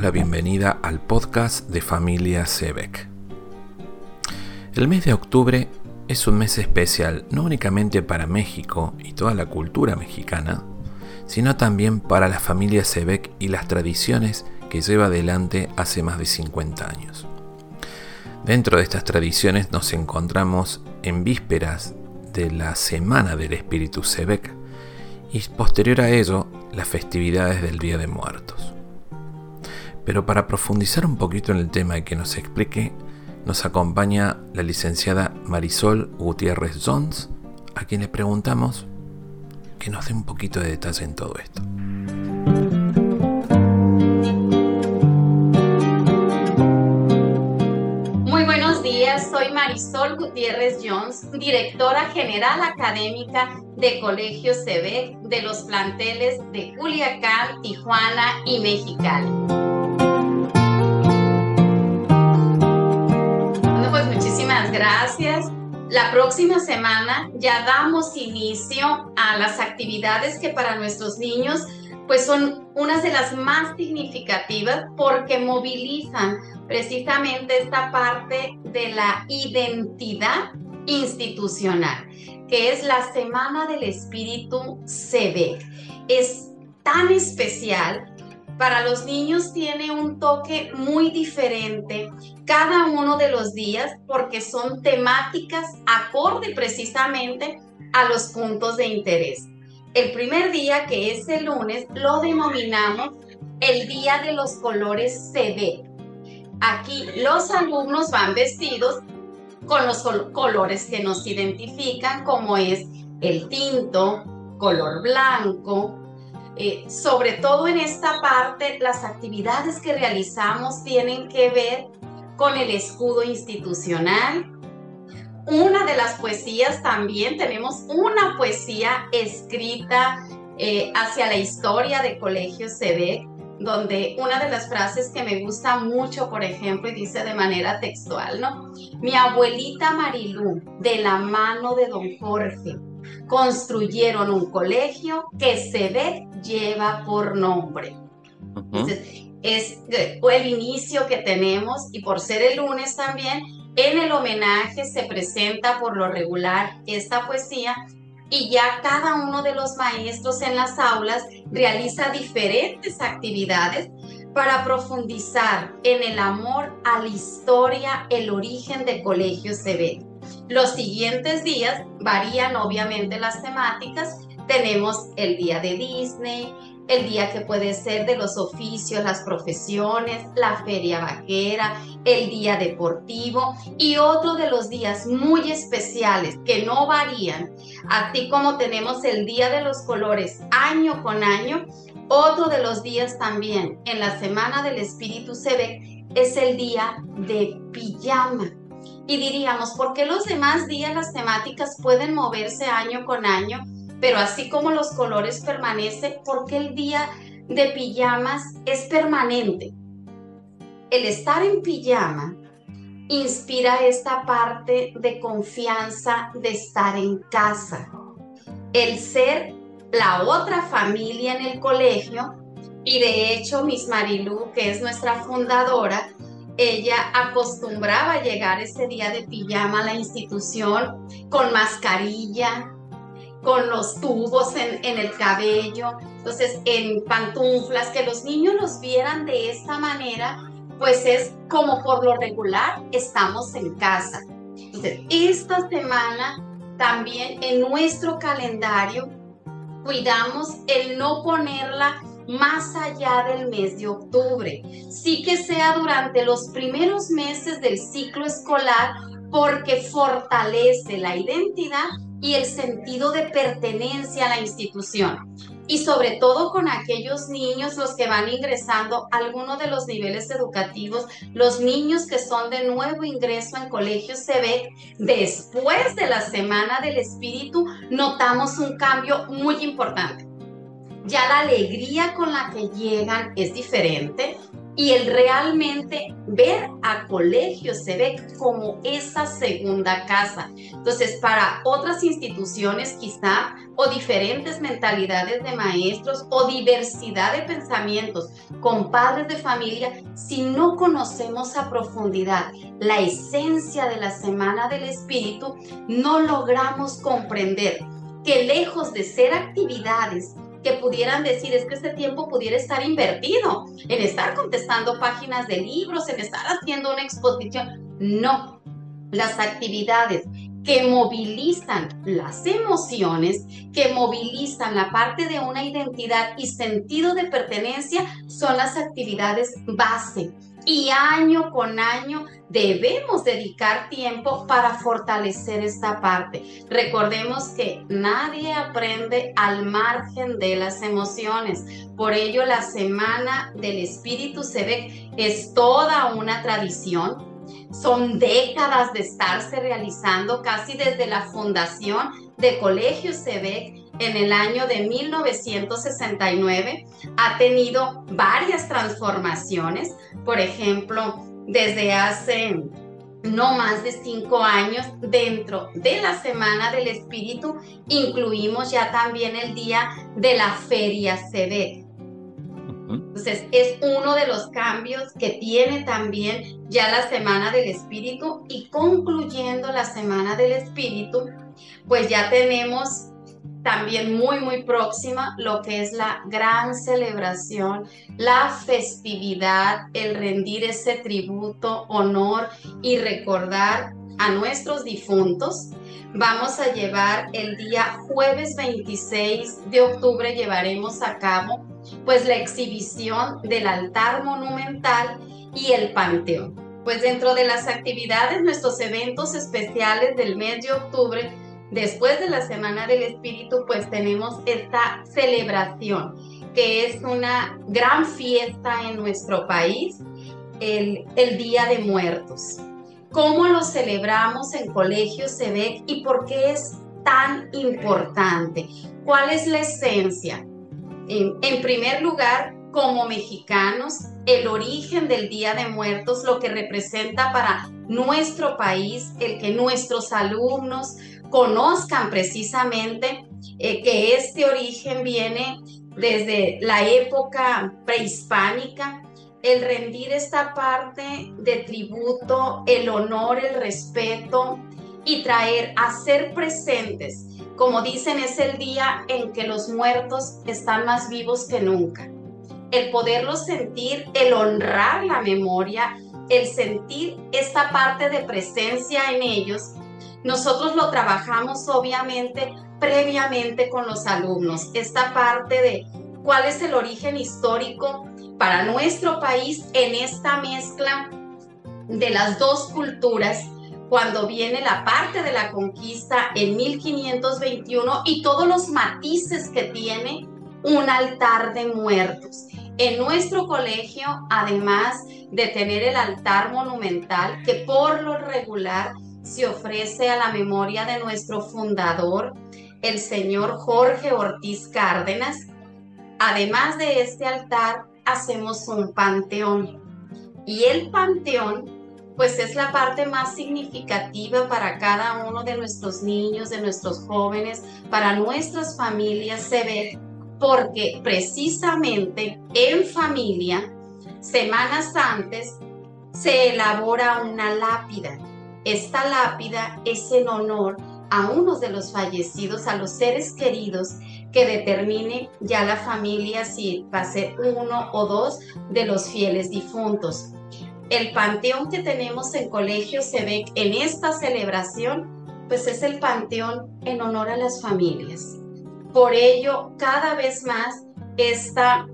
la bienvenida al podcast de Familia Sebek. El mes de octubre es un mes especial no únicamente para México y toda la cultura mexicana, sino también para la familia Sebek y las tradiciones que lleva adelante hace más de 50 años. Dentro de estas tradiciones nos encontramos en vísperas de la Semana del Espíritu Sebek y posterior a ello las festividades del Día de Muertos. Pero para profundizar un poquito en el tema y que nos explique, nos acompaña la licenciada Marisol Gutiérrez Jones, a quien le preguntamos que nos dé un poquito de detalle en todo esto. Muy buenos días, soy Marisol Gutiérrez Jones, directora general académica de Colegio CEBEC de los planteles de Culiacán, Tijuana y Mexicali. Gracias. La próxima semana ya damos inicio a las actividades que para nuestros niños pues son unas de las más significativas porque movilizan precisamente esta parte de la identidad institucional, que es la Semana del Espíritu CB. Es tan especial para los niños tiene un toque muy diferente cada uno de los días porque son temáticas acorde precisamente a los puntos de interés. El primer día, que es el lunes, lo denominamos el Día de los Colores CD. Aquí los alumnos van vestidos con los colores que nos identifican, como es el tinto, color blanco, eh, sobre todo en esta parte, las actividades que realizamos tienen que ver con el escudo institucional. Una de las poesías también, tenemos una poesía escrita eh, hacia la historia de Colegio CD, donde una de las frases que me gusta mucho, por ejemplo, y dice de manera textual, ¿no? Mi abuelita Marilú, de la mano de don Jorge, construyeron un colegio que se lleva por nombre. es el inicio que tenemos y por ser el lunes también, en el homenaje se presenta por lo regular esta poesía y ya cada uno de los maestros en las aulas realiza diferentes actividades para profundizar en el amor a la historia, el origen de Colegio CB. Los siguientes días varían obviamente las temáticas. Tenemos el día de Disney, el día que puede ser de los oficios, las profesiones, la feria vaquera, el día deportivo y otro de los días muy especiales que no varían, así como tenemos el día de los colores año con año, otro de los días también en la semana del espíritu se ve es el día de pijama. Y diríamos, ¿por qué los demás días las temáticas pueden moverse año con año, pero así como los colores permanecen, ¿por qué el día de pijamas es permanente? El estar en pijama inspira esta parte de confianza de estar en casa. El ser la otra familia en el colegio, y de hecho Miss Marilú, que es nuestra fundadora, ella acostumbraba llegar ese día de pijama a la institución con mascarilla, con los tubos en, el cabello, entonces en pantuflas, que los niños los vieran de esta manera, pues es como por lo regular estamos en casa. Entonces, esta semana también en nuestro calendario cuidamos el no ponerla más allá del mes de octubre. Sí que sea durante los primeros meses del ciclo escolar porque fortalece la identidad y el sentido de pertenencia a la institución. Y sobre todo con aquellos niños, los que van ingresando a alguno de los niveles educativos, los niños que son de nuevo ingreso en colegio se ve después de la Semana del Espíritu, notamos un cambio muy importante ya la alegría con la que llegan es diferente y el realmente ver a Colegio se ve como esa segunda casa. Entonces, para otras instituciones quizá, o diferentes mentalidades de maestros, o diversidad de pensamientos con padres de familia, si no conocemos a profundidad la esencia de la Semana del Espíritu, no logramos comprender que lejos de ser actividades que pudieran decir es que este tiempo pudiera estar invertido en estar contestando páginas de libros, en estar haciendo una exposición. No, las actividades que movilizan las emociones, que movilizan la parte de una identidad y sentido de pertenencia son las actividades base. Y año con año debemos dedicar tiempo para fortalecer esta parte. Recordemos que nadie aprende al margen de las emociones. Por ello, la Semana del Espíritu se ve, es toda una tradición. Son décadas de estarse realizando casi desde la fundación de Colegio SEBEC en el año de 1969. Ha tenido varias transformaciones. Por ejemplo, desde hace no más de cinco años dentro de la Semana del Espíritu incluimos ya también el día de la Feria CD. Entonces es uno de los cambios que tiene también ya la Semana del Espíritu y concluyendo la Semana del Espíritu, pues ya tenemos también muy, muy próxima, lo que es la gran celebración, la festividad, el rendir ese tributo, honor y recordar a nuestros difuntos. Vamos a llevar el día jueves 26 de octubre, llevaremos a cabo pues la exhibición del altar monumental y el panteón. Pues dentro de las actividades, nuestros eventos especiales del mes de octubre, Después de la Semana del Espíritu, pues tenemos esta celebración, que es una gran fiesta en nuestro país, el, Día de Muertos. ¿Cómo lo celebramos en Colegio SEBEC y por qué es tan importante? ¿Cuál es la esencia? en primer lugar, como mexicanos, el origen del Día de Muertos, lo que representa para nuestro país, el que nuestros alumnos, conozcan precisamente eh, que este origen viene desde la época prehispánica, el rendir esta parte de tributo, el honor, el respeto y traer a ser presentes. Como dicen, es el día en que los muertos están más vivos que nunca. El poderlos sentir, el honrar la memoria, el sentir esta parte de presencia en ellos nosotros lo trabajamos obviamente previamente con los alumnos, esta parte de cuál es el origen histórico para nuestro país en esta mezcla de las dos culturas cuando viene la parte de la conquista en 1521 y todos los matices que tiene un altar de muertos. En nuestro colegio, además de tener el altar monumental, que por lo regular se ofrece a la memoria de nuestro fundador, el señor Jorge Ortiz Cárdenas. Además de este altar, hacemos un panteón. Y el panteón, pues es la parte más significativa para cada uno de nuestros niños, de nuestros jóvenes, para nuestras familias, se ve porque precisamente en familia, semanas antes, se elabora una lápida esta lápida es en honor a uno de los fallecidos, a los seres queridos, que determine ya la familia si va a ser uno o dos de los fieles difuntos. El panteón que tenemos en Colegio se ve en esta celebración, pues es el panteón en honor a las familias. Por ello, cada vez más esta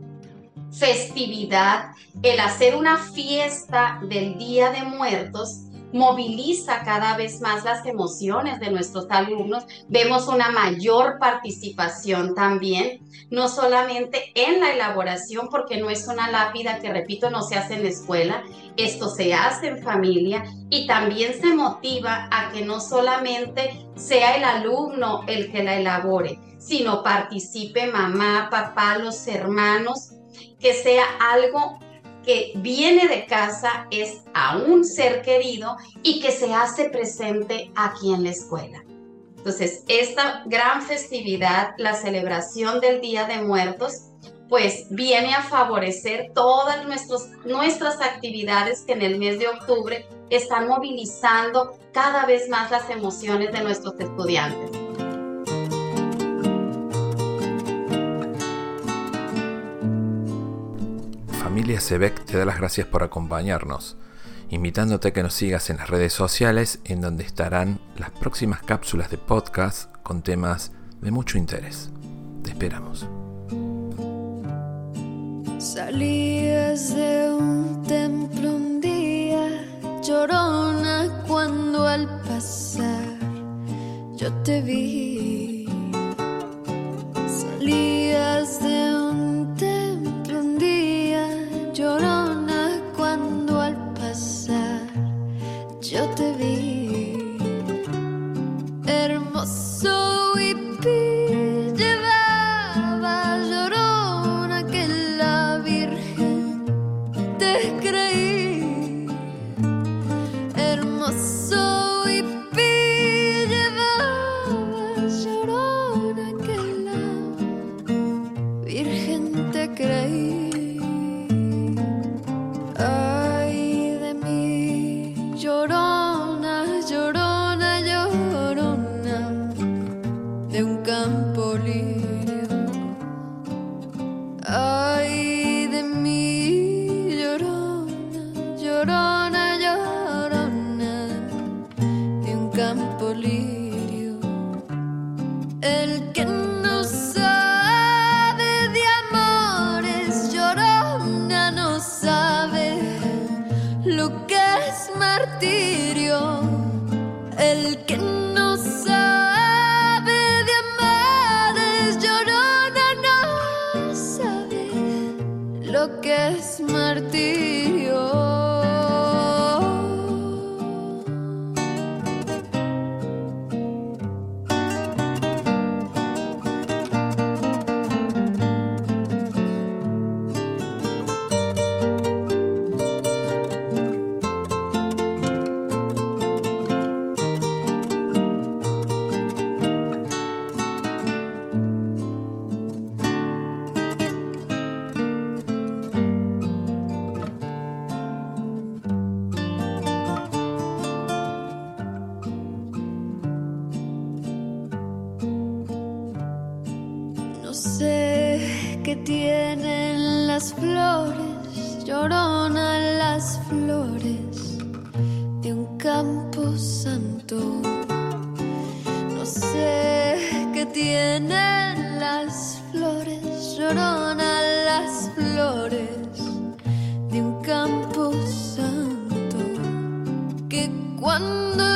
festividad, el hacer una fiesta del Día de Muertos, moviliza cada vez más las emociones de nuestros alumnos. Vemos una mayor participación también, no solamente en la elaboración, porque no es una lápida que, repito, no se hace en la escuela, esto se hace en familia y también se motiva a que no solamente sea el alumno el que la elabore, sino participe mamá, papá, los hermanos, que sea algo que viene de casa es a un ser querido y que se hace presente aquí en la escuela. Entonces, esta gran festividad, la celebración del Día de Muertos, pues viene a favorecer todas nuestros, nuestras actividades que en el mes de octubre están movilizando cada vez más las emociones de nuestros estudiantes. Familia Sebec te da las gracias por acompañarnos, invitándote a que nos sigas en las redes sociales en donde estarán las próximas cápsulas de podcast con temas de mucho interés. Te esperamos. Salías de un templo un día, llorona cuando al pasar yo te vi. Salías campo lirio. Sé qué tienen las flores, llorona las flores de un campo santo. No sé qué tienen las flores, llorona las flores de un campo santo. Que cuando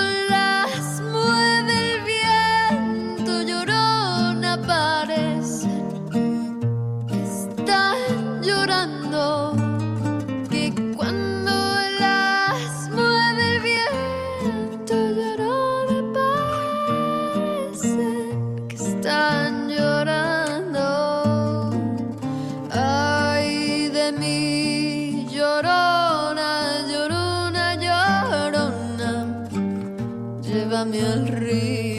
llévame al río.